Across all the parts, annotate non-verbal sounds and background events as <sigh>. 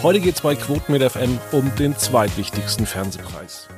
Heute geht es bei Quoten mit FM um den zweitwichtigsten Fernsehpreis.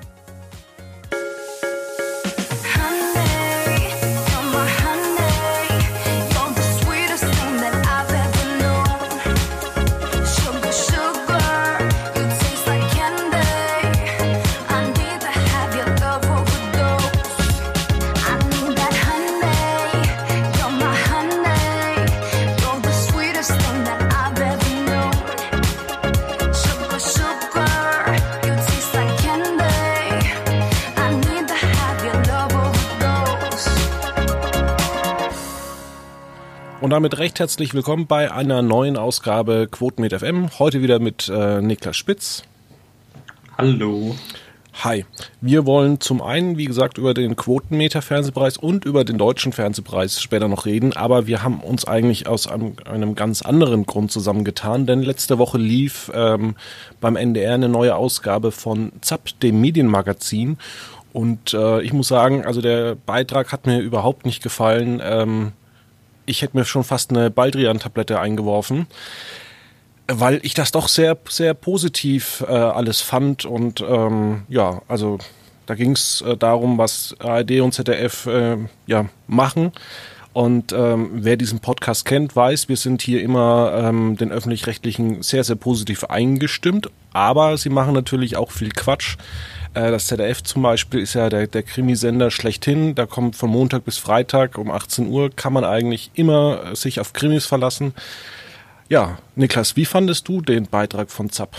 Und damit recht herzlich willkommen bei einer neuen Ausgabe Quoten mit FM. Heute wieder mit äh, Niklas Spitz. Hallo. Hi. Wir wollen zum einen, wie gesagt, über den Quotenmeter Fernsehpreis und über den deutschen Fernsehpreis später noch reden, aber wir haben uns eigentlich aus einem, einem ganz anderen Grund zusammengetan, denn letzte Woche lief ähm, beim NDR eine neue Ausgabe von ZAP, dem Medienmagazin. Und äh, ich muss sagen, also der Beitrag hat mir überhaupt nicht gefallen. Ähm, ich hätte mir schon fast eine Baldrian-Tablette eingeworfen, weil ich das doch sehr, sehr positiv äh, alles fand. Und ähm, ja, also da ging es äh, darum, was ARD und ZDF äh, ja, machen. Und ähm, wer diesen Podcast kennt, weiß, wir sind hier immer ähm, den öffentlich-rechtlichen sehr, sehr positiv eingestimmt. Aber sie machen natürlich auch viel Quatsch. Äh, das ZDF zum Beispiel ist ja der, der Krimisender schlechthin. Da kommt von Montag bis Freitag um 18 Uhr, kann man eigentlich immer äh, sich auf Krimis verlassen. Ja, Niklas, wie fandest du den Beitrag von ZAP?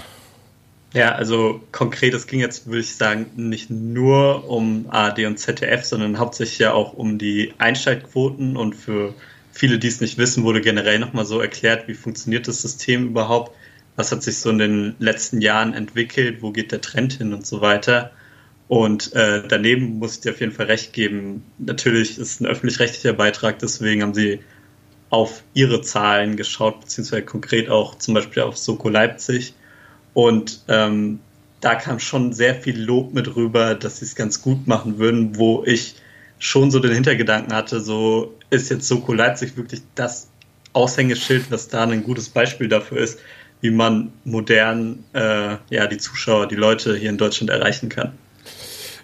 Ja, also konkret, es ging jetzt, würde ich sagen, nicht nur um ARD und ZDF, sondern hauptsächlich ja auch um die Einschaltquoten und für viele, die es nicht wissen, wurde generell nochmal so erklärt, wie funktioniert das System überhaupt was hat sich so in den letzten Jahren entwickelt, wo geht der Trend hin und so weiter. Und äh, daneben muss ich dir auf jeden Fall recht geben. Natürlich ist es ein öffentlich-rechtlicher Beitrag, deswegen haben sie auf ihre Zahlen geschaut, beziehungsweise konkret auch zum Beispiel auf Soko Leipzig. Und ähm, da kam schon sehr viel Lob mit rüber, dass sie es ganz gut machen würden, wo ich schon so den Hintergedanken hatte, so ist jetzt Soko Leipzig wirklich das Aushängeschild, was da ein gutes Beispiel dafür ist, wie man modern äh, ja, die Zuschauer, die Leute hier in Deutschland erreichen kann.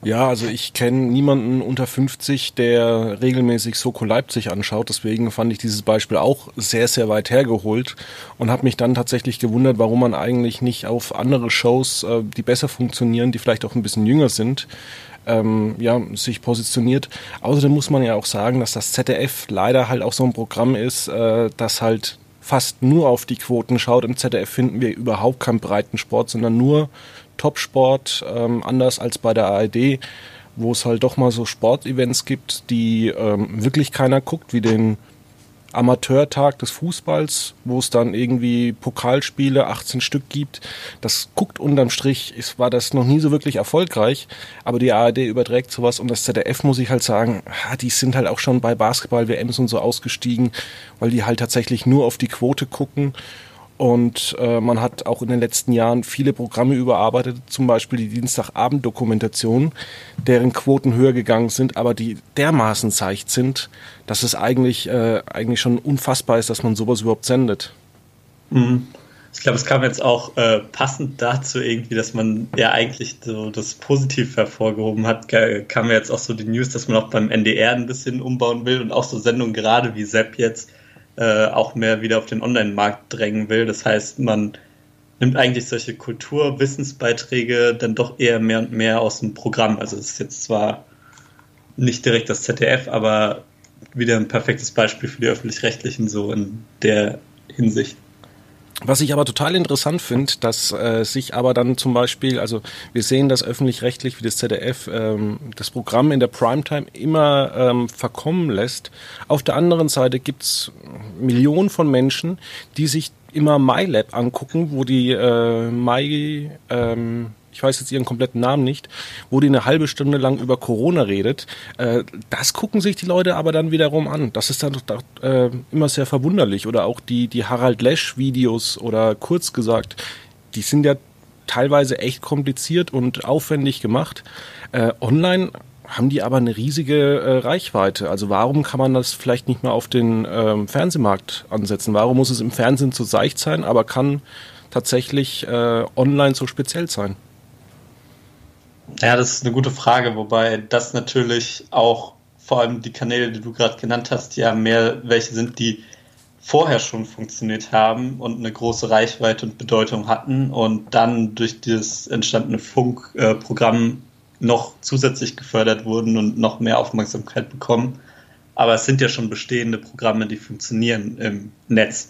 Ja, also ich kenne niemanden unter 50, der regelmäßig Soko Leipzig anschaut. Deswegen fand ich dieses Beispiel auch sehr, sehr weit hergeholt und habe mich dann tatsächlich gewundert, warum man eigentlich nicht auf andere Shows, äh, die besser funktionieren, die vielleicht auch ein bisschen jünger sind, ähm, ja, sich positioniert. Außerdem muss man ja auch sagen, dass das ZDF leider halt auch so ein Programm ist, äh, das halt fast nur auf die Quoten schaut. Im ZDF finden wir überhaupt keinen Breitensport, sondern nur Topsport, ähm, anders als bei der ARD, wo es halt doch mal so Sportevents gibt, die ähm, wirklich keiner guckt, wie den Amateurtag des Fußballs, wo es dann irgendwie Pokalspiele, 18 Stück gibt. Das guckt unterm Strich, ist, war das noch nie so wirklich erfolgreich, aber die ARD überträgt sowas und das ZDF muss ich halt sagen, die sind halt auch schon bei Basketball-WMs und so ausgestiegen, weil die halt tatsächlich nur auf die Quote gucken und äh, man hat auch in den letzten Jahren viele Programme überarbeitet, zum Beispiel die Dienstagabend-Dokumentation, deren Quoten höher gegangen sind, aber die dermaßen seicht sind, dass es eigentlich, äh, eigentlich schon unfassbar ist, dass man sowas überhaupt sendet. Mhm. Ich glaube, es kam jetzt auch äh, passend dazu irgendwie, dass man ja eigentlich so das positiv hervorgehoben hat, kam jetzt auch so die News, dass man auch beim NDR ein bisschen umbauen will und auch so Sendungen gerade wie Sepp jetzt äh, auch mehr wieder auf den Online-Markt drängen will. Das heißt, man nimmt eigentlich solche Kulturwissensbeiträge dann doch eher mehr und mehr aus dem Programm. Also es ist jetzt zwar nicht direkt das ZDF, aber wieder ein perfektes Beispiel für die öffentlich-rechtlichen so in der Hinsicht. Was ich aber total interessant finde, dass äh, sich aber dann zum Beispiel, also wir sehen das öffentlich-rechtlich wie das ZDF, ähm, das Programm in der Primetime immer ähm, verkommen lässt. Auf der anderen Seite gibt's Millionen von Menschen, die sich immer MyLab angucken, wo die äh, My ähm, ich weiß jetzt ihren kompletten Namen nicht, wo die eine halbe Stunde lang über Corona redet. Äh, das gucken sich die Leute aber dann wiederum an. Das ist dann doch, äh, immer sehr verwunderlich. Oder auch die, die Harald Lesch-Videos oder kurz gesagt, die sind ja teilweise echt kompliziert und aufwendig gemacht. Äh, online haben die aber eine riesige äh, Reichweite. Also warum kann man das vielleicht nicht mehr auf den ähm, Fernsehmarkt ansetzen? Warum muss es im Fernsehen zu seicht sein, aber kann tatsächlich äh, online so speziell sein? Ja, das ist eine gute Frage, wobei das natürlich auch vor allem die Kanäle, die du gerade genannt hast, ja mehr welche sind, die vorher schon funktioniert haben und eine große Reichweite und Bedeutung hatten und dann durch das entstandene Funkprogramm noch zusätzlich gefördert wurden und noch mehr Aufmerksamkeit bekommen. Aber es sind ja schon bestehende Programme, die funktionieren im Netz.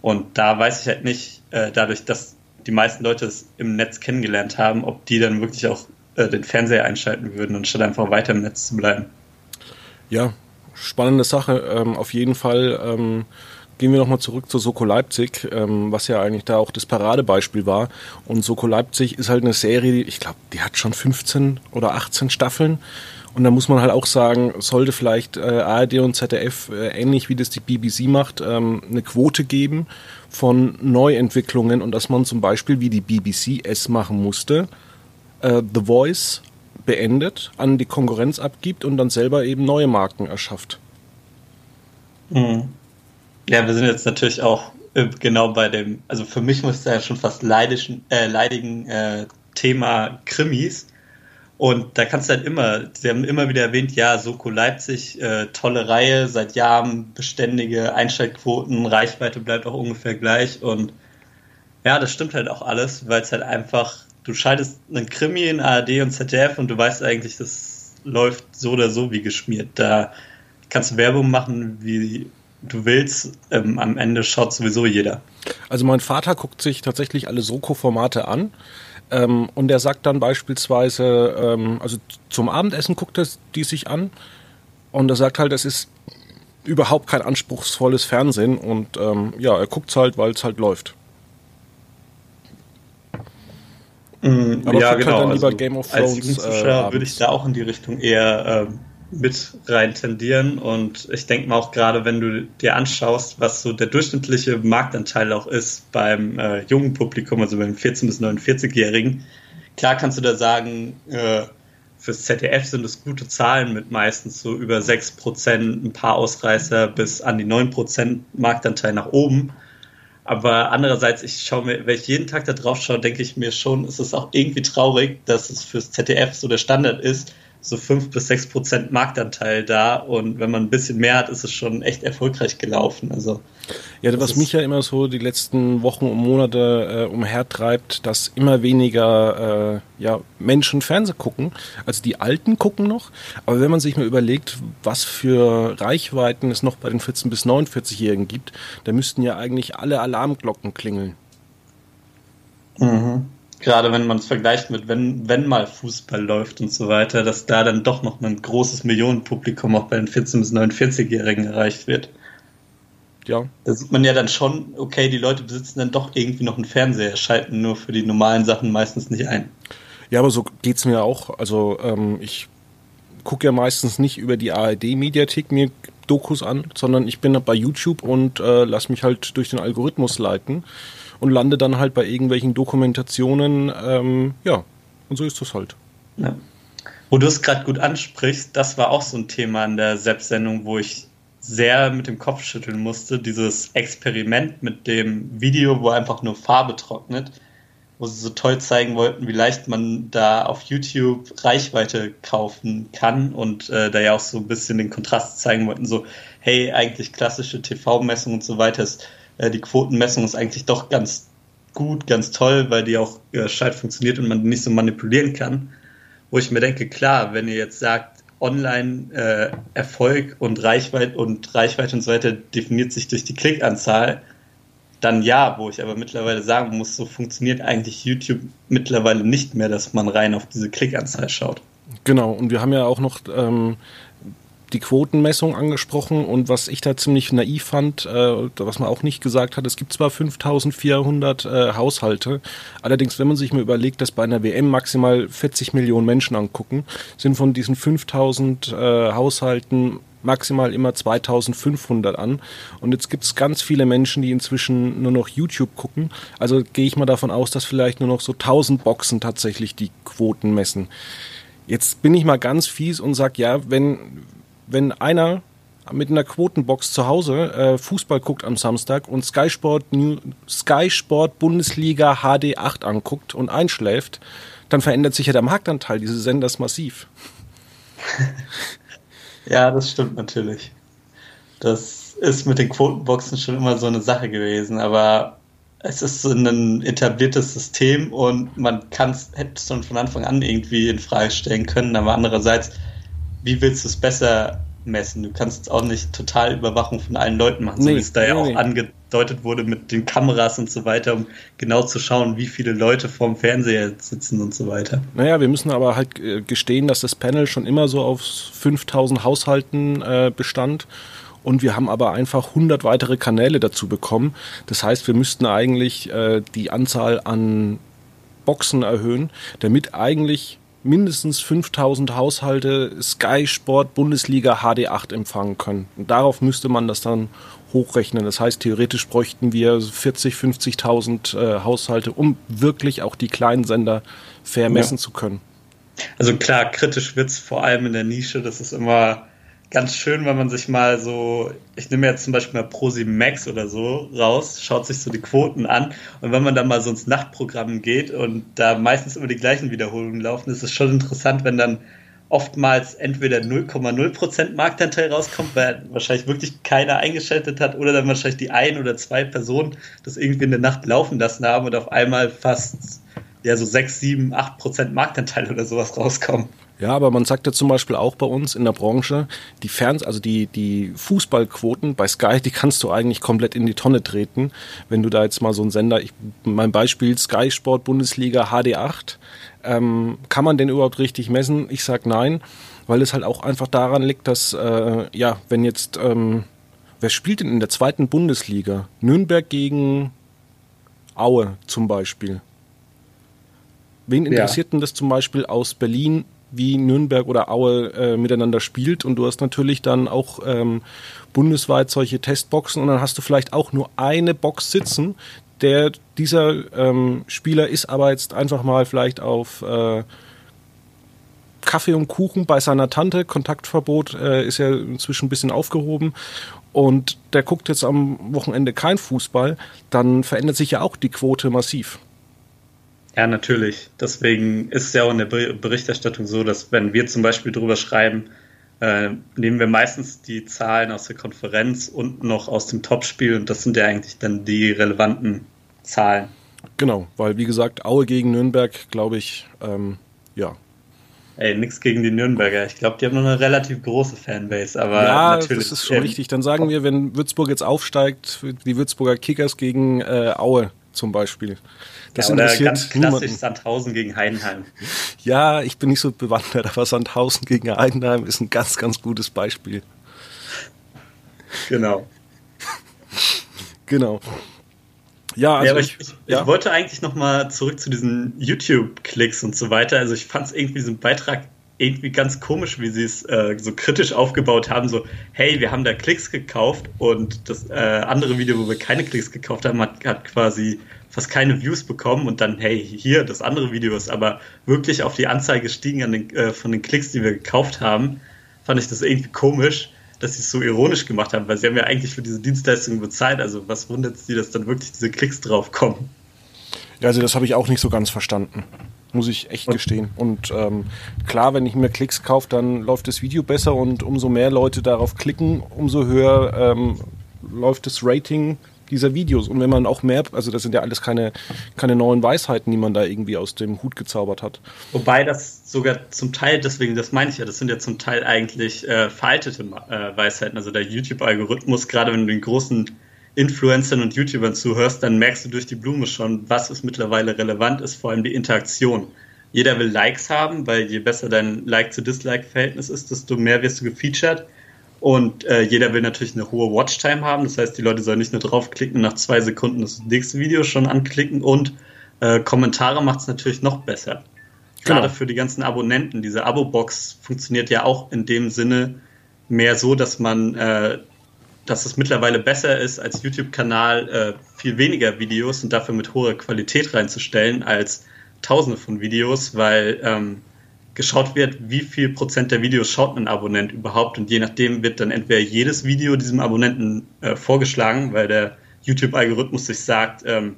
Und da weiß ich halt nicht, äh, dadurch, dass die meisten Leute es im Netz kennengelernt haben, ob die dann wirklich auch äh, den Fernseher einschalten würden, anstatt einfach weiter im Netz zu bleiben. Ja, spannende Sache. Ähm, auf jeden Fall ähm, gehen wir nochmal zurück zu Soko Leipzig, ähm, was ja eigentlich da auch das Paradebeispiel war. Und Soko Leipzig ist halt eine Serie, ich glaube, die hat schon 15 oder 18 Staffeln. Und da muss man halt auch sagen, sollte vielleicht äh, ARD und ZDF, äh, ähnlich wie das die BBC macht, ähm, eine Quote geben von Neuentwicklungen und dass man zum Beispiel, wie die BBC es machen musste, äh, The Voice beendet, an die Konkurrenz abgibt und dann selber eben neue Marken erschafft. Mhm. Ja, wir sind jetzt natürlich auch äh, genau bei dem, also für mich muss da ja schon fast leidischen, äh, leidigen äh, Thema Krimis. Und da kannst du halt immer, sie haben immer wieder erwähnt, ja, Soko Leipzig, äh, tolle Reihe, seit Jahren beständige Einschaltquoten, Reichweite bleibt auch ungefähr gleich. Und ja, das stimmt halt auch alles, weil es halt einfach du schaltest einen Krimi in ARD und ZDF und du weißt eigentlich, das läuft so oder so wie geschmiert. Da kannst du Werbung machen, wie du willst. Ähm, am Ende schaut sowieso jeder. Also mein Vater guckt sich tatsächlich alle Soko-Formate an. Ähm, und er sagt dann beispielsweise, ähm, also zum Abendessen guckt er die sich an. Und er sagt halt, es ist überhaupt kein anspruchsvolles Fernsehen. Und ähm, ja, er guckt es halt, weil es halt läuft. Mhm, Aber ja, genau. Halt also, Game of Thrones. Als Jugendzuschauer äh, würde ich da auch in die Richtung eher äh, mit rein tendieren. Und ich denke mal auch gerade, wenn du dir anschaust, was so der durchschnittliche Marktanteil auch ist beim äh, jungen Publikum, also beim 14- bis 49-Jährigen, klar kannst du da sagen, äh, fürs ZDF sind es gute Zahlen mit meistens so über 6%, ein paar Ausreißer bis an die 9% Marktanteil nach oben. Aber andererseits, ich schaue mir, wenn ich jeden Tag da drauf schaue, denke ich mir schon, ist es auch irgendwie traurig, dass es fürs ZDF so der Standard ist, so fünf bis sechs Prozent Marktanteil da und wenn man ein bisschen mehr hat, ist es schon echt erfolgreich gelaufen. Also ja, was mich ja immer so die letzten Wochen und Monate äh, umhertreibt, dass immer weniger äh, ja, Menschen Fernsehen gucken. Also die Alten gucken noch, aber wenn man sich mal überlegt, was für Reichweiten es noch bei den 14 bis 49-Jährigen gibt, da müssten ja eigentlich alle Alarmglocken klingeln. Mhm gerade wenn man es vergleicht mit, wenn, wenn mal Fußball läuft und so weiter, dass da dann doch noch ein großes Millionenpublikum auch bei den 14- bis 49-Jährigen erreicht wird. Ja. Da sieht man ja dann schon, okay, die Leute besitzen dann doch irgendwie noch einen Fernseher, schalten nur für die normalen Sachen meistens nicht ein. Ja, aber so geht es mir auch. Also ähm, ich gucke ja meistens nicht über die ARD-Mediathek mir Dokus an, sondern ich bin bei YouTube und äh, lass mich halt durch den Algorithmus leiten und lande dann halt bei irgendwelchen Dokumentationen. Ähm, ja, und so ist das halt. Ja. Wo du es gerade gut ansprichst, das war auch so ein Thema in der Selbstsendung, wo ich sehr mit dem Kopf schütteln musste. Dieses Experiment mit dem Video, wo einfach nur Farbe trocknet, wo sie so toll zeigen wollten, wie leicht man da auf YouTube Reichweite kaufen kann und äh, da ja auch so ein bisschen den Kontrast zeigen wollten, so, hey, eigentlich klassische TV-Messung und so weiter ist äh, die Quotenmessung ist eigentlich doch ganz gut, ganz toll, weil die auch äh, gescheit funktioniert und man nicht so manipulieren kann. Wo ich mir denke, klar, wenn ihr jetzt sagt, Online-Erfolg äh, und Reichweite und Reichweite und so weiter definiert sich durch die Klickanzahl, dann ja, wo ich aber mittlerweile sagen muss, so funktioniert eigentlich YouTube mittlerweile nicht mehr, dass man rein auf diese Klickanzahl schaut. Genau, und wir haben ja auch noch ähm, die Quotenmessung angesprochen und was ich da ziemlich naiv fand, äh, was man auch nicht gesagt hat, es gibt zwar 5400 äh, Haushalte, allerdings wenn man sich mal überlegt, dass bei einer WM maximal 40 Millionen Menschen angucken, sind von diesen 5000 äh, Haushalten maximal immer 2500 an. Und jetzt gibt es ganz viele Menschen, die inzwischen nur noch YouTube gucken. Also gehe ich mal davon aus, dass vielleicht nur noch so 1000 Boxen tatsächlich die Quoten messen. Jetzt bin ich mal ganz fies und sage, ja, wenn, wenn einer mit einer Quotenbox zu Hause äh, Fußball guckt am Samstag und Sky Sport, New, Sky Sport Bundesliga HD 8 anguckt und einschläft, dann verändert sich ja der Marktanteil dieses Senders massiv. <laughs> ja, das stimmt natürlich. Das ist mit den Quotenboxen schon immer so eine Sache gewesen, aber es ist so ein etabliertes System und man kann es hätte schon von Anfang an irgendwie in Frage stellen können, aber andererseits, wie willst du es besser messen? Du kannst auch nicht total Überwachung von allen Leuten machen, nee, so wie es da nee, ja auch nee. angedeutet wurde mit den Kameras und so weiter, um genau zu schauen, wie viele Leute vorm Fernseher sitzen und so weiter. Naja, wir müssen aber halt äh, gestehen, dass das Panel schon immer so auf 5000 Haushalten äh, bestand und wir haben aber einfach 100 weitere Kanäle dazu bekommen. Das heißt, wir müssten eigentlich äh, die Anzahl an Boxen erhöhen, damit eigentlich mindestens 5000 Haushalte Sky Sport Bundesliga HD8 empfangen können. Und darauf müsste man das dann hochrechnen. Das heißt, theoretisch bräuchten wir 40, 50.000 äh, Haushalte, um wirklich auch die kleinen Sender vermessen ja. zu können. Also klar, kritisch wird es vor allem in der Nische. Das ist immer ganz schön, wenn man sich mal so, ich nehme jetzt zum Beispiel mal Prosi Max oder so raus, schaut sich so die Quoten an und wenn man dann mal so ins Nachtprogramm geht und da meistens immer die gleichen Wiederholungen laufen, ist es schon interessant, wenn dann oftmals entweder 0,0% Marktanteil rauskommt, weil wahrscheinlich wirklich keiner eingeschaltet hat oder dann wahrscheinlich die ein oder zwei Personen das irgendwie in der Nacht laufen lassen haben und auf einmal fast ja so 6, 7, 8% Marktanteil oder sowas rauskommen. Ja, aber man sagt ja zum Beispiel auch bei uns in der Branche, die Ferns, also die, die Fußballquoten bei Sky, die kannst du eigentlich komplett in die Tonne treten. Wenn du da jetzt mal so einen Sender, ich, mein Beispiel Sky Sport Bundesliga HD8, ähm, kann man den überhaupt richtig messen? Ich sag nein, weil es halt auch einfach daran liegt, dass, äh, ja, wenn jetzt, ähm, wer spielt denn in der zweiten Bundesliga? Nürnberg gegen Aue zum Beispiel. Wen interessiert ja. denn das zum Beispiel aus Berlin wie Nürnberg oder Aue äh, miteinander spielt. Und du hast natürlich dann auch ähm, bundesweit solche Testboxen und dann hast du vielleicht auch nur eine Box sitzen. Der, dieser ähm, Spieler ist aber jetzt einfach mal vielleicht auf äh, Kaffee und Kuchen bei seiner Tante. Kontaktverbot äh, ist ja inzwischen ein bisschen aufgehoben. Und der guckt jetzt am Wochenende kein Fußball, dann verändert sich ja auch die Quote massiv. Ja, natürlich. Deswegen ist es ja auch in der Berichterstattung so, dass wenn wir zum Beispiel drüber schreiben, äh, nehmen wir meistens die Zahlen aus der Konferenz und noch aus dem Topspiel und das sind ja eigentlich dann die relevanten Zahlen. Genau, weil wie gesagt, Aue gegen Nürnberg, glaube ich, ähm, ja. Ey, nix gegen die Nürnberger. Ich glaube, die haben noch eine relativ große Fanbase, aber ja, natürlich. das ist schon richtig. Dann sagen wir, wenn Würzburg jetzt aufsteigt, die Würzburger Kickers gegen äh, Aue zum Beispiel. Das ja, oder interessiert ganz klassisch niemanden. Sandhausen gegen Heidenheim. <laughs> Ja, ich bin nicht so bewandert, aber Sandhausen gegen Heidenheim ist ein ganz, ganz gutes Beispiel. Genau. <laughs> genau. Ja, also ja, ich, ich, ja? ich wollte eigentlich noch mal zurück zu diesen YouTube-Klicks und so weiter. Also ich fand es irgendwie diesen Beitrag irgendwie ganz komisch, wie sie es äh, so kritisch aufgebaut haben. So, hey, wir haben da Klicks gekauft und das äh, andere Video, wo wir keine Klicks gekauft haben, hat, hat quasi fast keine Views bekommen und dann, hey, hier, das andere Video ist aber wirklich auf die Anzeige gestiegen an den, äh, von den Klicks, die wir gekauft haben, fand ich das irgendwie komisch, dass sie es so ironisch gemacht haben, weil sie haben ja eigentlich für diese Dienstleistung bezahlt. Also was wundert sie, dass dann wirklich diese Klicks drauf kommen? Ja, also das habe ich auch nicht so ganz verstanden. Muss ich echt gestehen. Und ähm, klar, wenn ich mir Klicks kaufe, dann läuft das Video besser und umso mehr Leute darauf klicken, umso höher ähm, läuft das Rating dieser Videos. Und wenn man auch mehr, also das sind ja alles keine, keine neuen Weisheiten, die man da irgendwie aus dem Hut gezaubert hat. Wobei das sogar zum Teil, deswegen, das meine ich ja, das sind ja zum Teil eigentlich äh, veraltete äh, Weisheiten. Also der YouTube-Algorithmus, gerade wenn du den großen Influencern und YouTubern zuhörst, dann merkst du durch die Blume schon, was ist mittlerweile relevant ist, vor allem die Interaktion. Jeder will Likes haben, weil je besser dein Like-zu-Dislike-Verhältnis ist, desto mehr wirst du gefeatured. Und äh, jeder will natürlich eine hohe Watchtime haben. Das heißt, die Leute sollen nicht nur draufklicken, nach zwei Sekunden das nächste Video schon anklicken und äh, Kommentare macht es natürlich noch besser. Gerade genau. für die ganzen Abonnenten. Diese Abo-Box funktioniert ja auch in dem Sinne mehr so, dass man, äh, dass es mittlerweile besser ist, als YouTube-Kanal äh, viel weniger Videos und dafür mit hoher Qualität reinzustellen, als tausende von Videos, weil ähm, geschaut wird, wie viel Prozent der Videos schaut ein Abonnent überhaupt. Und je nachdem wird dann entweder jedes Video diesem Abonnenten äh, vorgeschlagen, weil der YouTube-Algorithmus sich sagt, ähm,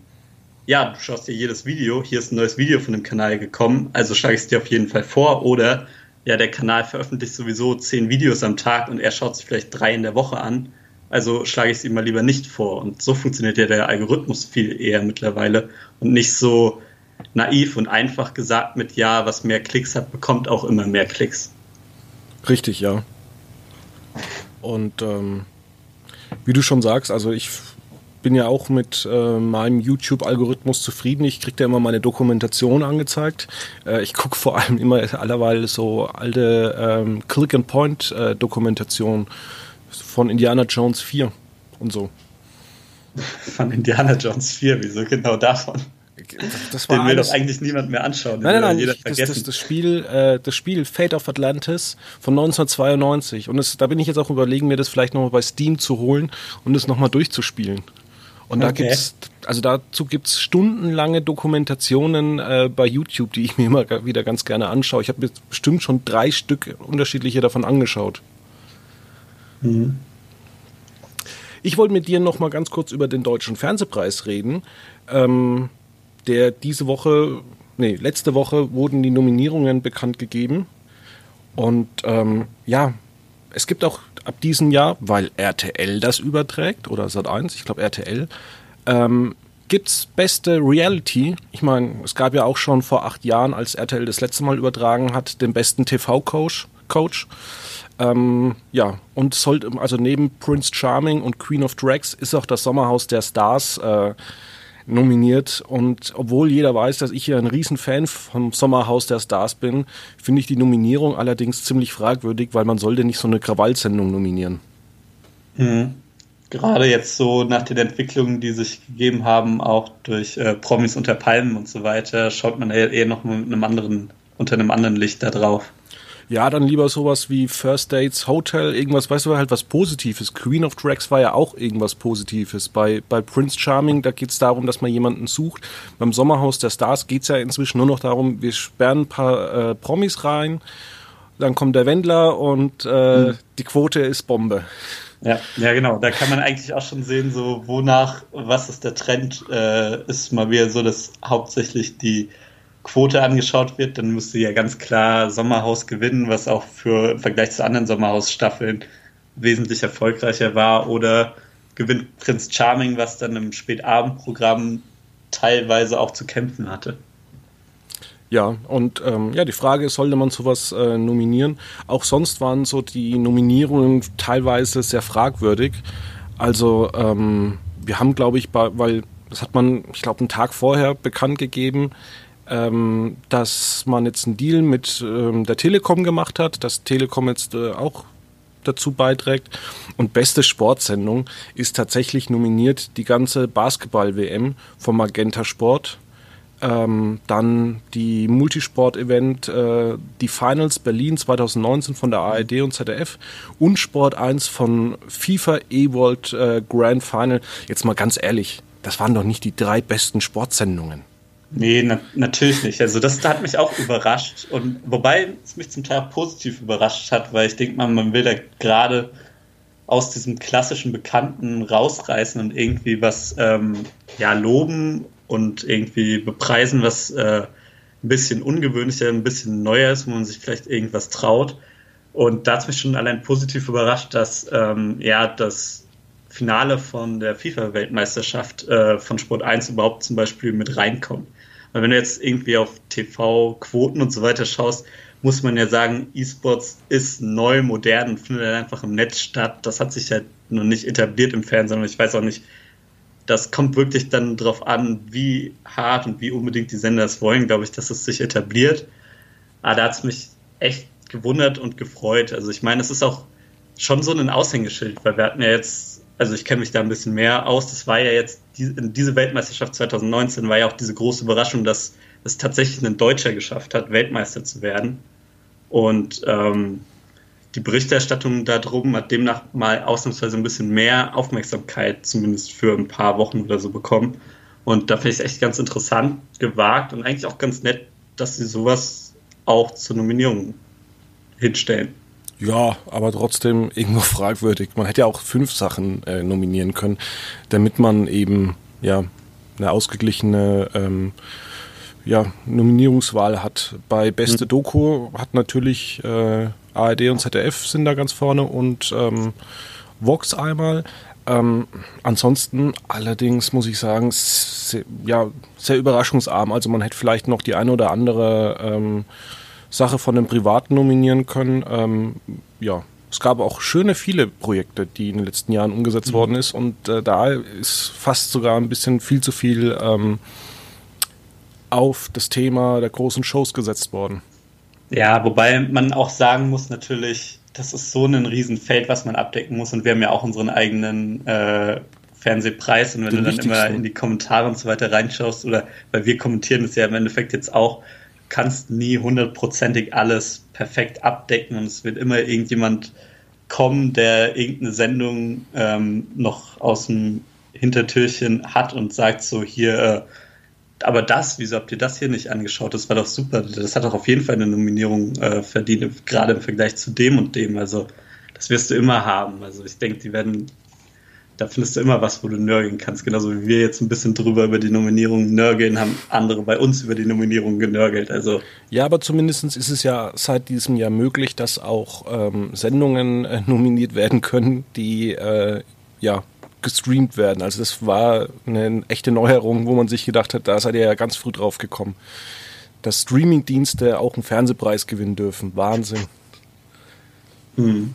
ja, du schaust dir jedes Video, hier ist ein neues Video von dem Kanal gekommen, also schlage ich es dir auf jeden Fall vor. Oder ja, der Kanal veröffentlicht sowieso zehn Videos am Tag und er schaut sich vielleicht drei in der Woche an, also schlage ich es ihm mal lieber nicht vor und so funktioniert ja der Algorithmus viel eher mittlerweile und nicht so, naiv und einfach gesagt mit, ja, was mehr Klicks hat, bekommt auch immer mehr Klicks. Richtig, ja. Und ähm, wie du schon sagst, also ich bin ja auch mit äh, meinem YouTube-Algorithmus zufrieden. Ich kriege da immer meine Dokumentation angezeigt. Äh, ich gucke vor allem immer allerweil so alte ähm, Click-and-Point-Dokumentationen äh, von Indiana Jones 4 und so. Von Indiana Jones 4, wieso genau davon? das war Den will doch eigentlich niemand mehr anschauen. Nein, nein, nein. Das, das, das, Spiel, äh, das Spiel Fate of Atlantis von 1992. Und das, da bin ich jetzt auch überlegen, mir das vielleicht nochmal bei Steam zu holen und es nochmal durchzuspielen. Und da gibt's, also dazu gibt's stundenlange Dokumentationen äh, bei YouTube, die ich mir immer wieder ganz gerne anschaue. Ich habe mir bestimmt schon drei Stück unterschiedliche davon angeschaut. Mhm. Ich wollte mit dir noch mal ganz kurz über den Deutschen Fernsehpreis reden. Ähm, der diese Woche, nee, letzte Woche wurden die Nominierungen bekannt gegeben. Und ähm, ja, es gibt auch ab diesem Jahr, weil RTL das überträgt, oder Sat1, ich glaube RTL, ähm, es beste Reality. Ich meine, es gab ja auch schon vor acht Jahren, als RTL das letzte Mal übertragen hat, den besten TV-Coach. Coach. Ähm, ja, und sollte, also neben Prince Charming und Queen of Drags ist auch das Sommerhaus der Stars äh, nominiert. Und obwohl jeder weiß, dass ich hier ein Riesenfan vom Sommerhaus der Stars bin, finde ich die Nominierung allerdings ziemlich fragwürdig, weil man sollte nicht so eine Krawallsendung nominieren. Mhm. Gerade jetzt so nach den Entwicklungen, die sich gegeben haben, auch durch äh, Promis unter Palmen und so weiter, schaut man eher noch mit einem anderen, unter einem anderen Licht da drauf. Ja, dann lieber sowas wie First Dates Hotel, irgendwas, weißt du, halt was Positives. Queen of Drags war ja auch irgendwas Positives. Bei, bei Prince Charming, da geht es darum, dass man jemanden sucht. Beim Sommerhaus der Stars geht es ja inzwischen nur noch darum, wir sperren ein paar äh, Promis rein, dann kommt der Wendler und äh, mhm. die Quote ist Bombe. Ja, ja, genau. Da kann man eigentlich auch schon sehen, so wonach, was ist der Trend, äh, ist mal wieder so, dass hauptsächlich die Quote angeschaut wird, dann müsste ja ganz klar Sommerhaus gewinnen, was auch für im Vergleich zu anderen Sommerhaus-Staffeln wesentlich erfolgreicher war. Oder gewinnt Prinz Charming, was dann im Spätabendprogramm teilweise auch zu kämpfen hatte. Ja, und ähm, ja, die Frage ist, sollte man sowas äh, nominieren? Auch sonst waren so die Nominierungen teilweise sehr fragwürdig. Also ähm, wir haben, glaube ich, bei, weil das hat man, ich glaube, einen Tag vorher bekannt gegeben, ähm, dass man jetzt einen Deal mit ähm, der Telekom gemacht hat, dass Telekom jetzt äh, auch dazu beiträgt. Und beste Sportsendung ist tatsächlich nominiert die ganze Basketball-WM vom Magenta Sport. Ähm, dann die Multisport-Event, äh, die Finals Berlin 2019 von der ARD und ZDF und Sport 1 von FIFA E-World äh, Grand Final. Jetzt mal ganz ehrlich, das waren doch nicht die drei besten Sportsendungen. Nee, na, natürlich nicht. Also das hat mich auch überrascht. Und wobei es mich zum Teil positiv überrascht hat, weil ich denke mal, man will da gerade aus diesem klassischen Bekannten rausreißen und irgendwie was ähm, ja, loben und irgendwie bepreisen, was äh, ein bisschen ungewöhnlicher, ein bisschen neuer ist, wo man sich vielleicht irgendwas traut. Und da hat mich schon allein positiv überrascht, dass ähm, ja das Finale von der FIFA-Weltmeisterschaft äh, von Sport 1 überhaupt zum Beispiel mit reinkommt. Weil wenn du jetzt irgendwie auf TV-Quoten und so weiter schaust, muss man ja sagen, E-Sports ist neu, modern und findet halt einfach im Netz statt. Das hat sich halt noch nicht etabliert im Fernsehen und ich weiß auch nicht, das kommt wirklich dann darauf an, wie hart und wie unbedingt die Sender es wollen, glaube ich, dass es sich etabliert. Aber da hat es mich echt gewundert und gefreut. Also ich meine, es ist auch schon so ein Aushängeschild, weil wir hatten ja jetzt also ich kenne mich da ein bisschen mehr aus. Das war ja jetzt, die, diese Weltmeisterschaft 2019 war ja auch diese große Überraschung, dass es tatsächlich ein Deutscher geschafft hat, Weltmeister zu werden. Und ähm, die Berichterstattung darum hat demnach mal ausnahmsweise ein bisschen mehr Aufmerksamkeit, zumindest für ein paar Wochen oder so bekommen. Und da finde ich es echt ganz interessant, gewagt und eigentlich auch ganz nett, dass sie sowas auch zur Nominierung hinstellen. Ja, aber trotzdem irgendwo <laughs> fragwürdig. Man hätte ja auch fünf Sachen äh, nominieren können, damit man eben ja eine ausgeglichene ähm, ja, Nominierungswahl hat. Bei Beste mhm. Doku hat natürlich äh, ARD und ZDF sind da ganz vorne und ähm, Vox einmal. Ähm, ansonsten allerdings muss ich sagen, sehr, ja, sehr überraschungsarm. Also man hätte vielleicht noch die eine oder andere ähm, Sache von den Privaten nominieren können. Ähm, ja, es gab auch schöne viele Projekte, die in den letzten Jahren umgesetzt mhm. worden ist und äh, da ist fast sogar ein bisschen viel zu viel ähm, auf das Thema der großen Shows gesetzt worden. Ja, wobei man auch sagen muss natürlich, das ist so ein Riesenfeld, was man abdecken muss und wir haben ja auch unseren eigenen äh, Fernsehpreis und wenn Den du dann immer in die Kommentare und so weiter reinschaust oder weil wir kommentieren das ja im Endeffekt jetzt auch, kannst nie hundertprozentig alles perfekt abdecken und es wird immer irgendjemand kommen, der irgendeine Sendung ähm, noch aus dem Hintertürchen hat und sagt so hier, äh, aber das, wieso habt ihr das hier nicht angeschaut? Das war doch super. Das hat doch auf jeden Fall eine Nominierung äh, verdient, gerade im Vergleich zu dem und dem. Also, das wirst du immer haben. Also, ich denke, die werden, da findest du immer was, wo du nörgeln kannst. Genauso wie wir jetzt ein bisschen drüber über die Nominierung nörgeln, haben andere bei uns über die Nominierung genörgelt. Also. Ja, aber zumindest ist es ja seit diesem Jahr möglich, dass auch ähm, Sendungen äh, nominiert werden können, die äh, ja gestreamt werden. Also das war eine echte Neuerung, wo man sich gedacht hat, da seid ihr ja ganz früh drauf gekommen. Dass Streamingdienste auch einen Fernsehpreis gewinnen dürfen. Wahnsinn. Hm.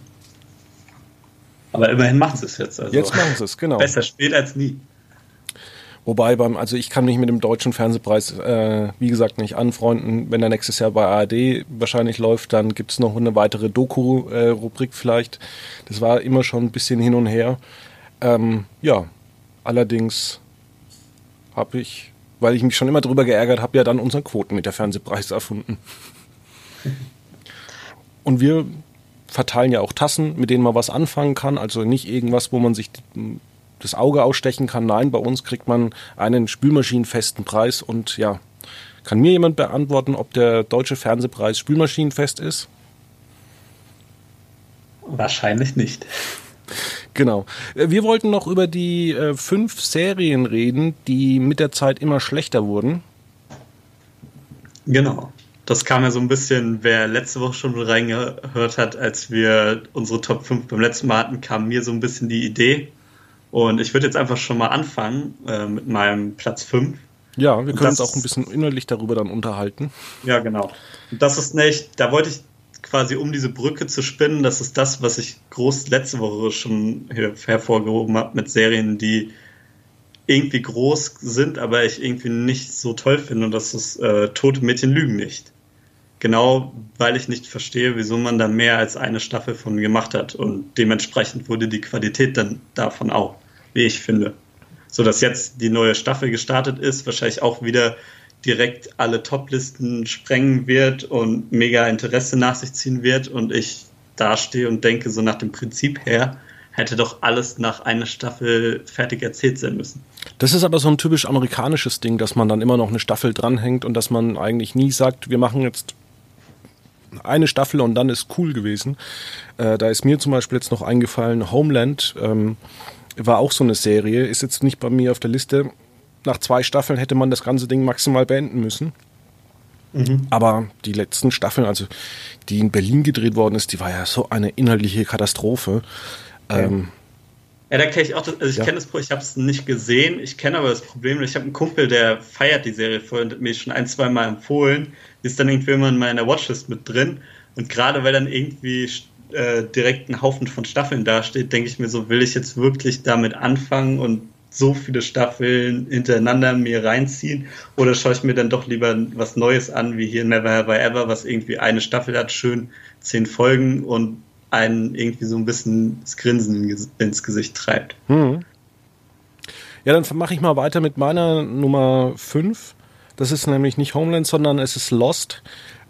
Aber immerhin machen sie es jetzt. Also jetzt machen sie es, genau. Besser spät als nie. Wobei beim, also ich kann mich mit dem deutschen Fernsehpreis, äh, wie gesagt, nicht anfreunden. Wenn der nächstes Jahr bei ARD wahrscheinlich läuft, dann gibt es noch eine weitere Doku-Rubrik äh, vielleicht. Das war immer schon ein bisschen hin und her. Ähm, ja, allerdings habe ich, weil ich mich schon immer darüber geärgert habe, ja dann unseren Quoten mit der Fernsehpreis erfunden. <laughs> Und wir verteilen ja auch Tassen, mit denen man was anfangen kann. Also nicht irgendwas, wo man sich das Auge ausstechen kann. Nein, bei uns kriegt man einen spülmaschinenfesten Preis. Und ja, kann mir jemand beantworten, ob der deutsche Fernsehpreis spülmaschinenfest ist? Wahrscheinlich nicht. Genau. Äh, wir wollten noch über die äh, fünf Serien reden, die mit der Zeit immer schlechter wurden. Genau. Das kam ja so ein bisschen, wer letzte Woche schon reingehört hat, als wir unsere Top 5 beim letzten Mal hatten, kam mir so ein bisschen die Idee. Und ich würde jetzt einfach schon mal anfangen äh, mit meinem Platz 5. Ja, wir können uns auch ein bisschen innerlich darüber dann unterhalten. Ja, genau. Und das ist nicht, da wollte ich quasi um diese Brücke zu spinnen, das ist das, was ich groß letzte Woche schon hervorgehoben habe mit Serien, die irgendwie groß sind, aber ich irgendwie nicht so toll finde und das ist äh, Tote Mädchen lügen nicht. Genau, weil ich nicht verstehe, wieso man da mehr als eine Staffel von gemacht hat und dementsprechend wurde die Qualität dann davon auch, wie ich finde. So dass jetzt die neue Staffel gestartet ist, wahrscheinlich auch wieder direkt alle Top-Listen sprengen wird und mega Interesse nach sich ziehen wird und ich dastehe und denke, so nach dem Prinzip her, hätte doch alles nach einer Staffel fertig erzählt sein müssen. Das ist aber so ein typisch amerikanisches Ding, dass man dann immer noch eine Staffel dranhängt und dass man eigentlich nie sagt, wir machen jetzt eine Staffel und dann ist cool gewesen. Äh, da ist mir zum Beispiel jetzt noch eingefallen, Homeland ähm, war auch so eine Serie, ist jetzt nicht bei mir auf der Liste, nach zwei Staffeln hätte man das ganze Ding maximal beenden müssen. Mhm. Aber die letzten Staffeln, also die in Berlin gedreht worden ist, die war ja so eine inhaltliche Katastrophe. Ja, ähm, ja da kenne ich auch, das, also ich ja. kenne das, ich habe es nicht gesehen, ich kenne aber das Problem, ich habe einen Kumpel, der feiert die Serie voll und hat mir schon ein, zwei Mal empfohlen, ist dann irgendwie immer in meiner Watchlist mit drin und gerade weil dann irgendwie äh, direkt ein Haufen von Staffeln dasteht, denke ich mir so, will ich jetzt wirklich damit anfangen und so viele Staffeln hintereinander mir reinziehen oder schaue ich mir dann doch lieber was Neues an, wie hier Never Have I Ever, was irgendwie eine Staffel hat, schön zehn Folgen und einen irgendwie so ein bisschen das Grinsen ins Gesicht treibt. Hm. Ja, dann mache ich mal weiter mit meiner Nummer 5. Das ist nämlich nicht Homeland, sondern es ist Lost.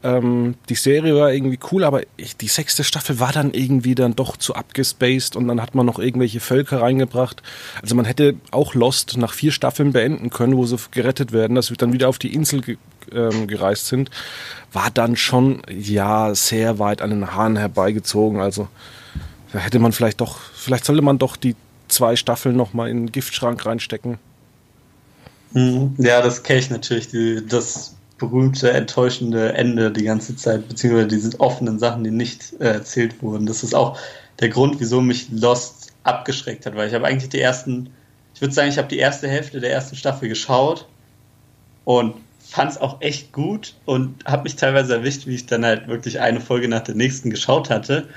Ähm, die Serie war irgendwie cool, aber ich, die sechste Staffel war dann irgendwie dann doch zu abgespaced und dann hat man noch irgendwelche Völker reingebracht. Also man hätte auch Lost nach vier Staffeln beenden können, wo sie gerettet werden, dass wir dann wieder auf die Insel ge ähm, gereist sind. War dann schon, ja, sehr weit an den Haaren herbeigezogen. Also da hätte man vielleicht doch, vielleicht sollte man doch die zwei Staffeln nochmal in den Giftschrank reinstecken. Mhm. Ja, das kenne ich natürlich. Die, das berühmte, enttäuschende Ende die ganze Zeit, beziehungsweise diese offenen Sachen, die nicht äh, erzählt wurden. Das ist auch der Grund, wieso mich Lost abgeschreckt hat, weil ich habe eigentlich die ersten, ich würde sagen, ich habe die erste Hälfte der ersten Staffel geschaut und fand es auch echt gut und habe mich teilweise erwischt, wie ich dann halt wirklich eine Folge nach der nächsten geschaut hatte.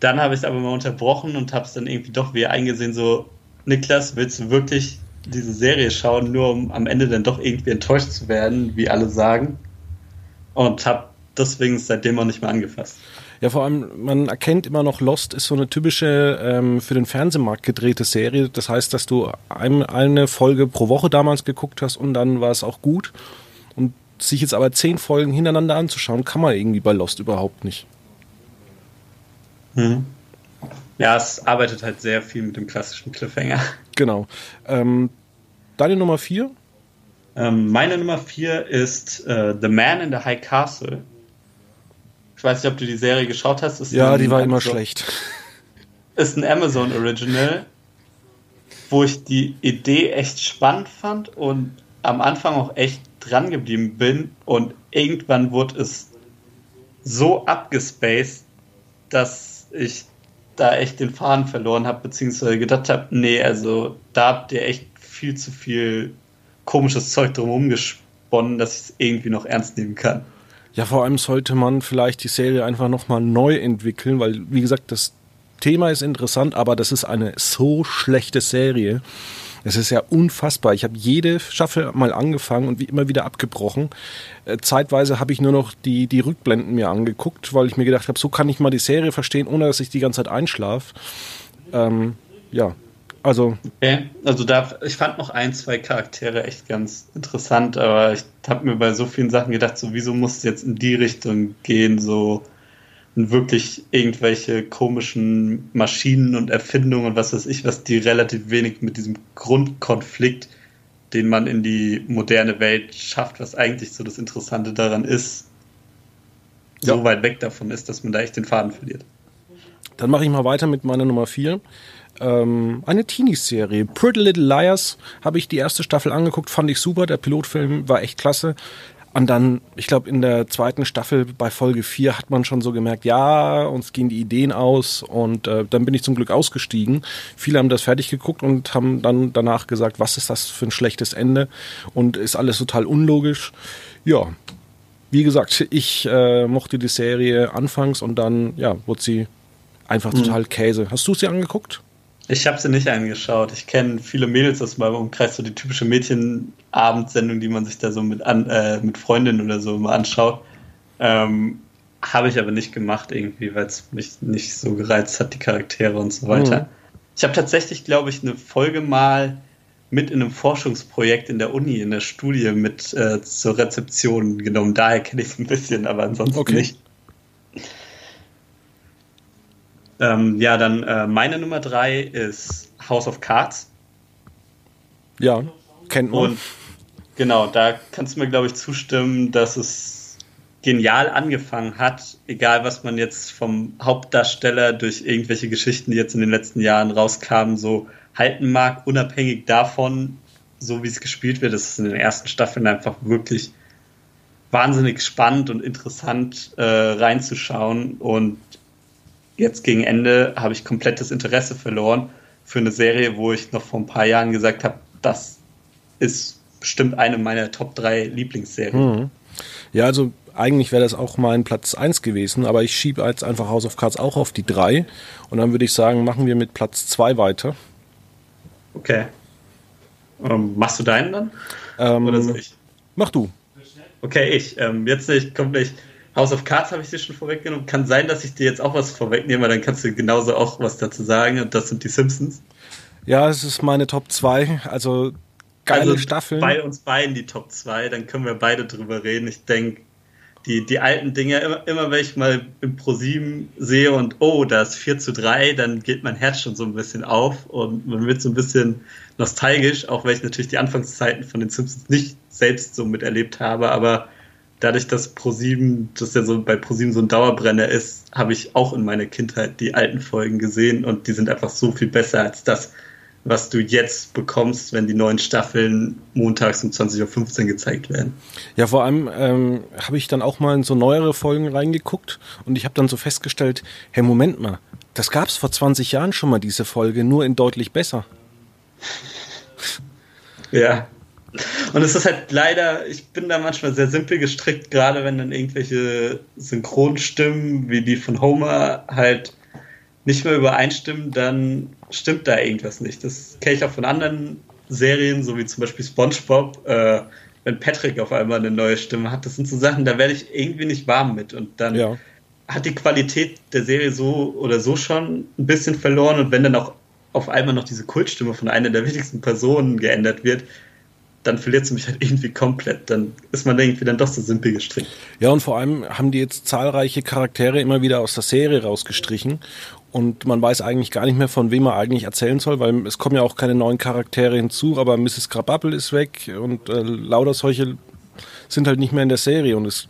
Dann habe ich es aber mal unterbrochen und habe es dann irgendwie doch wieder eingesehen, so, Niklas, willst du wirklich diese Serie schauen, nur um am Ende dann doch irgendwie enttäuscht zu werden, wie alle sagen. Und habe deswegen seitdem auch nicht mehr angefasst. Ja, vor allem, man erkennt immer noch, Lost ist so eine typische ähm, für den Fernsehmarkt gedrehte Serie. Das heißt, dass du ein, eine Folge pro Woche damals geguckt hast und dann war es auch gut. Und sich jetzt aber zehn Folgen hintereinander anzuschauen, kann man irgendwie bei Lost überhaupt nicht. Mhm. Ja, es arbeitet halt sehr viel mit dem klassischen Cliffhanger. Genau. Ähm, deine Nummer vier? Ähm, meine Nummer vier ist äh, The Man in the High Castle. Ich weiß nicht, ob du die Serie geschaut hast. Ist ja, die war Amazon, immer schlecht. Ist ein Amazon Original, wo ich die Idee echt spannend fand und am Anfang auch echt dran geblieben bin und irgendwann wurde es so abgespaced, dass ich da echt den Faden verloren habe, beziehungsweise gedacht habe, nee, also da habt ihr echt viel zu viel komisches Zeug drumherum gesponnen, dass ich es irgendwie noch ernst nehmen kann. Ja, vor allem sollte man vielleicht die Serie einfach nochmal neu entwickeln, weil, wie gesagt, das Thema ist interessant, aber das ist eine so schlechte Serie. Es ist ja unfassbar. Ich habe jede Staffel mal angefangen und wie immer wieder abgebrochen. Äh, zeitweise habe ich nur noch die, die Rückblenden mir angeguckt, weil ich mir gedacht habe, so kann ich mal die Serie verstehen, ohne dass ich die ganze Zeit einschlafe. Ähm, ja, also. Okay. Also da, ich fand noch ein, zwei Charaktere echt ganz interessant, aber ich habe mir bei so vielen Sachen gedacht, so wieso muss es jetzt in die Richtung gehen, so wirklich irgendwelche komischen Maschinen und Erfindungen und was weiß ich, was die relativ wenig mit diesem Grundkonflikt, den man in die moderne Welt schafft, was eigentlich so das Interessante daran ist, ja. so weit weg davon ist, dass man da echt den Faden verliert. Dann mache ich mal weiter mit meiner Nummer 4. Ähm, eine Teenie-Serie. Pretty Little Liars habe ich die erste Staffel angeguckt, fand ich super. Der Pilotfilm war echt klasse. Und dann, ich glaube, in der zweiten Staffel bei Folge 4 hat man schon so gemerkt, ja, uns gehen die Ideen aus und äh, dann bin ich zum Glück ausgestiegen. Viele haben das fertig geguckt und haben dann danach gesagt, was ist das für ein schlechtes Ende und ist alles total unlogisch. Ja, wie gesagt, ich äh, mochte die Serie anfangs und dann, ja, wurde sie einfach mhm. total Käse. Hast du sie angeguckt? Ich habe sie nicht angeschaut. Ich kenne viele Mädels aus meinem Umkreis, so die typische Mädchenabendsendung, die man sich da so mit, an, äh, mit Freundinnen oder so mal anschaut. Ähm, habe ich aber nicht gemacht irgendwie, weil es mich nicht so gereizt hat, die Charaktere und so weiter. Mhm. Ich habe tatsächlich, glaube ich, eine Folge mal mit in einem Forschungsprojekt in der Uni, in der Studie mit äh, zur Rezeption genommen. Daher kenne ich es ein bisschen, aber ansonsten okay. nicht. Ähm, ja, dann äh, meine Nummer drei ist House of Cards. Ja, kennt man. Und genau, da kannst du mir, glaube ich, zustimmen, dass es genial angefangen hat, egal was man jetzt vom Hauptdarsteller durch irgendwelche Geschichten, die jetzt in den letzten Jahren rauskamen, so halten mag, unabhängig davon, so wie es gespielt wird, ist es in den ersten Staffeln einfach wirklich wahnsinnig spannend und interessant äh, reinzuschauen und jetzt gegen Ende habe ich komplettes Interesse verloren für eine Serie, wo ich noch vor ein paar Jahren gesagt habe, das ist bestimmt eine meiner Top 3 Lieblingsserien. Mhm. Ja, also eigentlich wäre das auch mein Platz 1 gewesen, aber ich schiebe jetzt einfach House of Cards auch auf die 3 und dann würde ich sagen, machen wir mit Platz 2 weiter. Okay. Ähm, machst du deinen dann? Ähm, Oder soll ich? Mach du. Okay, ich. Ähm, jetzt nicht, kommt nicht. House of Cards habe ich dir schon vorweggenommen. Kann sein, dass ich dir jetzt auch was vorwegnehme, dann kannst du genauso auch was dazu sagen. Und das sind die Simpsons. Ja, es ist meine Top 2. Also geile also Staffeln. Bei uns beiden die Top 2, dann können wir beide drüber reden. Ich denke, die, die alten Dinge, immer, immer wenn ich mal im ProSieben sehe und oh, da ist 4 zu 3, dann geht mein Herz schon so ein bisschen auf und man wird so ein bisschen nostalgisch, auch wenn ich natürlich die Anfangszeiten von den Simpsons nicht selbst so miterlebt habe, aber dadurch, dass ProSieben, das ja so bei ProSieben so ein Dauerbrenner ist, habe ich auch in meiner Kindheit die alten Folgen gesehen und die sind einfach so viel besser als das, was du jetzt bekommst, wenn die neuen Staffeln montags um 20.15 Uhr gezeigt werden. Ja, vor allem ähm, habe ich dann auch mal in so neuere Folgen reingeguckt und ich habe dann so festgestellt, hey, Moment mal, das gab es vor 20 Jahren schon mal, diese Folge, nur in deutlich besser. Ja, und es ist halt leider, ich bin da manchmal sehr simpel gestrickt, gerade wenn dann irgendwelche Synchronstimmen wie die von Homer halt nicht mehr übereinstimmen, dann stimmt da irgendwas nicht. Das kenne ich auch von anderen Serien, so wie zum Beispiel SpongeBob, äh, wenn Patrick auf einmal eine neue Stimme hat. Das sind so Sachen, da werde ich irgendwie nicht warm mit. Und dann ja. hat die Qualität der Serie so oder so schon ein bisschen verloren. Und wenn dann auch auf einmal noch diese Kultstimme von einer der wichtigsten Personen geändert wird, dann verliert sie mich halt irgendwie komplett. Dann ist man irgendwie dann doch so simpel gestrickt. Ja, und vor allem haben die jetzt zahlreiche Charaktere immer wieder aus der Serie rausgestrichen. Und man weiß eigentlich gar nicht mehr, von wem man eigentlich erzählen soll, weil es kommen ja auch keine neuen Charaktere hinzu, aber Mrs. Krabappel ist weg und äh, lauter solche sind halt nicht mehr in der Serie und es,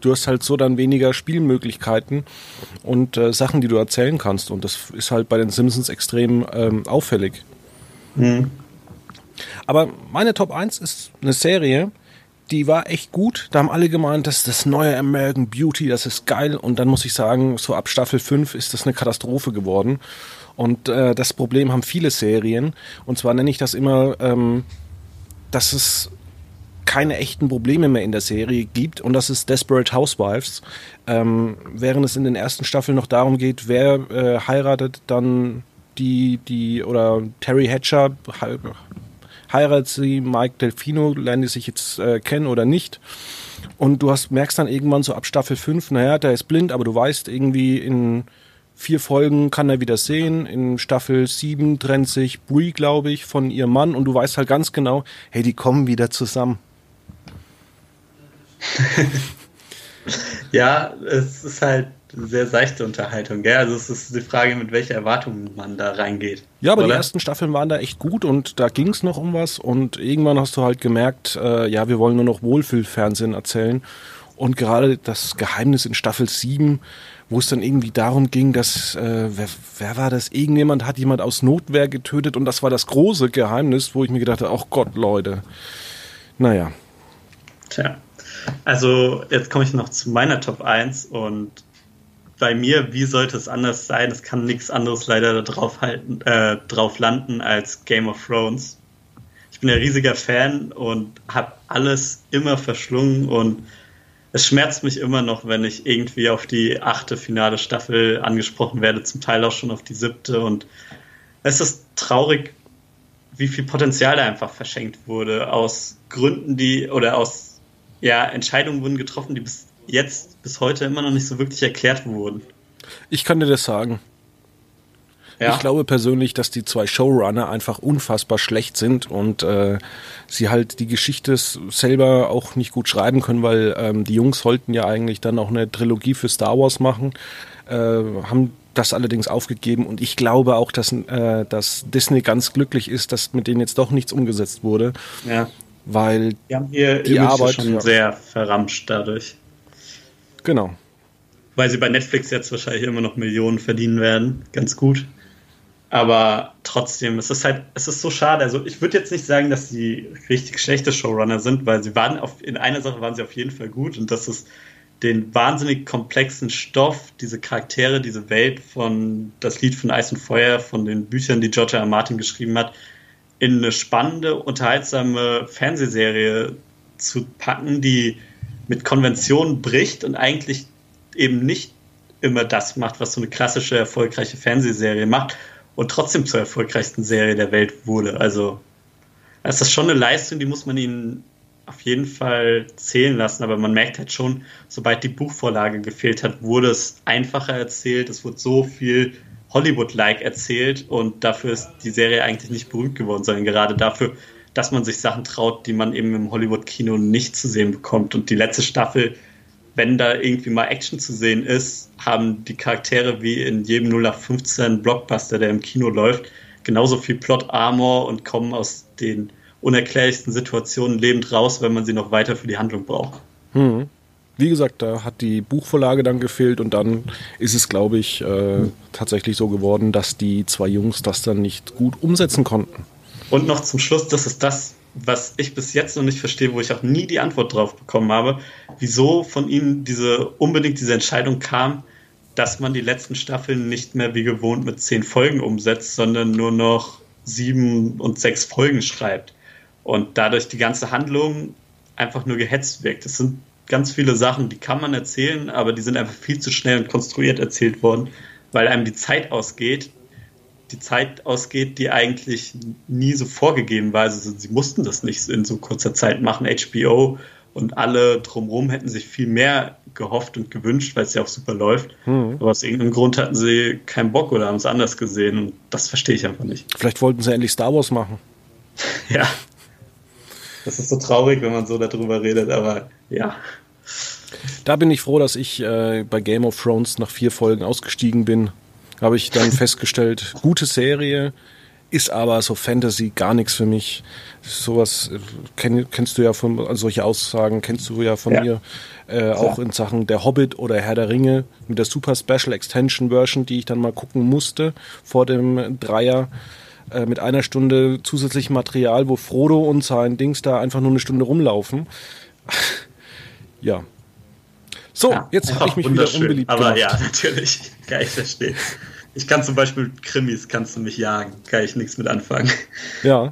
du hast halt so dann weniger Spielmöglichkeiten und äh, Sachen, die du erzählen kannst. Und das ist halt bei den Simpsons extrem ähm, auffällig. Mhm. Aber meine Top 1 ist eine Serie, die war echt gut. Da haben alle gemeint, das ist das neue American Beauty, das ist geil. Und dann muss ich sagen, so ab Staffel 5 ist das eine Katastrophe geworden. Und äh, das Problem haben viele Serien. Und zwar nenne ich das immer, ähm, dass es keine echten Probleme mehr in der Serie gibt und das ist Desperate Housewives. Ähm, während es in den ersten Staffeln noch darum geht, wer äh, heiratet dann die, die, oder Terry Hatcher heiratet sie Mike Delfino, lernen die sich jetzt äh, kennen oder nicht. Und du hast, merkst dann irgendwann so ab Staffel 5, naja, der ist blind, aber du weißt irgendwie in vier Folgen kann er wieder sehen. In Staffel 7 trennt sich Brie, glaube ich, von ihrem Mann und du weißt halt ganz genau, hey, die kommen wieder zusammen. <laughs> ja, es ist halt sehr seichte Unterhaltung, gell? Also es ist die Frage, mit welcher Erwartung man da reingeht. Ja, aber oder? die ersten Staffeln waren da echt gut und da ging es noch um was und irgendwann hast du halt gemerkt, äh, ja, wir wollen nur noch Wohlfühlfernsehen erzählen. Und gerade das Geheimnis in Staffel 7, wo es dann irgendwie darum ging, dass, äh, wer, wer war das? Irgendjemand hat jemand aus Notwehr getötet und das war das große Geheimnis, wo ich mir gedacht habe, ach Gott, Leute. Naja. Tja. Also jetzt komme ich noch zu meiner Top 1 und bei mir, wie sollte es anders sein? Es kann nichts anderes leider drauf, halten, äh, drauf landen als Game of Thrones. Ich bin ein riesiger Fan und habe alles immer verschlungen und es schmerzt mich immer noch, wenn ich irgendwie auf die achte finale Staffel angesprochen werde, zum Teil auch schon auf die siebte und es ist traurig, wie viel Potenzial da einfach verschenkt wurde aus Gründen, die oder aus ja, Entscheidungen wurden getroffen, die bis jetzt bis heute immer noch nicht so wirklich erklärt wurden. Ich kann dir das sagen. Ja. Ich glaube persönlich, dass die zwei Showrunner einfach unfassbar schlecht sind und äh, sie halt die Geschichte selber auch nicht gut schreiben können, weil ähm, die Jungs wollten ja eigentlich dann auch eine Trilogie für Star Wars machen, äh, haben das allerdings aufgegeben und ich glaube auch, dass, äh, dass Disney ganz glücklich ist, dass mit denen jetzt doch nichts umgesetzt wurde. Ja. Weil die haben hier die Arbeit schon sehr verramscht dadurch. Genau. Weil sie bei Netflix jetzt wahrscheinlich immer noch Millionen verdienen werden. Ganz gut. Aber trotzdem, es ist halt, es ist so schade. Also ich würde jetzt nicht sagen, dass sie richtig schlechte Showrunner sind, weil sie waren auf, in einer Sache waren sie auf jeden Fall gut und das ist den wahnsinnig komplexen Stoff, diese Charaktere, diese Welt von das Lied von Eis und Feuer, von den Büchern, die George R. R. Martin geschrieben hat, in eine spannende, unterhaltsame Fernsehserie zu packen, die mit Konventionen bricht und eigentlich eben nicht immer das macht, was so eine klassische, erfolgreiche Fernsehserie macht und trotzdem zur erfolgreichsten Serie der Welt wurde. Also das ist schon eine Leistung, die muss man ihnen auf jeden Fall zählen lassen, aber man merkt halt schon, sobald die Buchvorlage gefehlt hat, wurde es einfacher erzählt, es wurde so viel Hollywood-like erzählt und dafür ist die Serie eigentlich nicht berühmt geworden, sondern gerade dafür, dass man sich Sachen traut, die man eben im Hollywood-Kino nicht zu sehen bekommt. Und die letzte Staffel wenn da irgendwie mal Action zu sehen ist, haben die Charaktere wie in jedem 0815 Blockbuster, der im Kino läuft, genauso viel Plot-Armor und kommen aus den unerklärlichsten Situationen lebend raus, wenn man sie noch weiter für die Handlung braucht. Hm. Wie gesagt, da hat die Buchvorlage dann gefehlt und dann ist es, glaube ich, äh, tatsächlich so geworden, dass die zwei Jungs das dann nicht gut umsetzen konnten. Und noch zum Schluss, das ist das, was ich bis jetzt noch nicht verstehe, wo ich auch nie die Antwort drauf bekommen habe, wieso von ihnen diese unbedingt diese Entscheidung kam, dass man die letzten Staffeln nicht mehr wie gewohnt mit zehn Folgen umsetzt, sondern nur noch sieben und sechs Folgen schreibt. Und dadurch die ganze Handlung einfach nur gehetzt wirkt. Es sind ganz viele Sachen, die kann man erzählen, aber die sind einfach viel zu schnell und konstruiert erzählt worden, weil einem die Zeit ausgeht, die Zeit ausgeht, die eigentlich nie so vorgegeben war. Also sie mussten das nicht in so kurzer Zeit machen. HBO und alle drumherum hätten sich viel mehr gehofft und gewünscht, weil es ja auch super läuft. Mhm. Aber aus irgendeinem Grund hatten sie keinen Bock oder haben es anders gesehen und das verstehe ich einfach nicht. Vielleicht wollten sie endlich Star Wars machen. <laughs> ja. Das ist so traurig, wenn man so darüber redet, aber ja. Da bin ich froh, dass ich äh, bei Game of Thrones nach vier Folgen ausgestiegen bin habe ich dann festgestellt, gute Serie, ist aber so Fantasy gar nichts für mich. Sowas äh, kenn, kennst du ja von also solche Aussagen kennst du ja von ja. mir äh, auch in Sachen der Hobbit oder Herr der Ringe mit der Super Special Extension Version, die ich dann mal gucken musste vor dem Dreier äh, mit einer Stunde zusätzlichem Material, wo Frodo und sein Dings da einfach nur eine Stunde rumlaufen. <laughs> ja. So, ja, jetzt habe ich mich wieder unbeliebt Aber gemacht. ja, natürlich. Kann ich verstehen. Ich kann zum Beispiel Krimis, kannst du mich jagen. Kann ich nichts mit anfangen. Ja.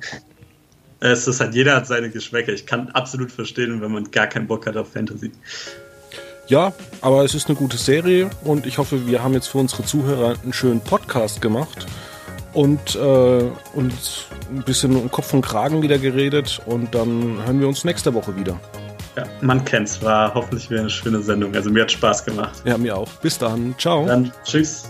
Es ist halt, jeder hat seine Geschmäcker. Ich kann absolut verstehen, wenn man gar keinen Bock hat auf Fantasy. Ja, aber es ist eine gute Serie und ich hoffe, wir haben jetzt für unsere Zuhörer einen schönen Podcast gemacht und äh, uns ein bisschen um Kopf und Kragen wieder geredet und dann hören wir uns nächste Woche wieder. Ja, man kennt's. War hoffentlich wieder eine schöne Sendung. Also mir hat Spaß gemacht. Ja, mir auch. Bis dann. Ciao. Dann tschüss.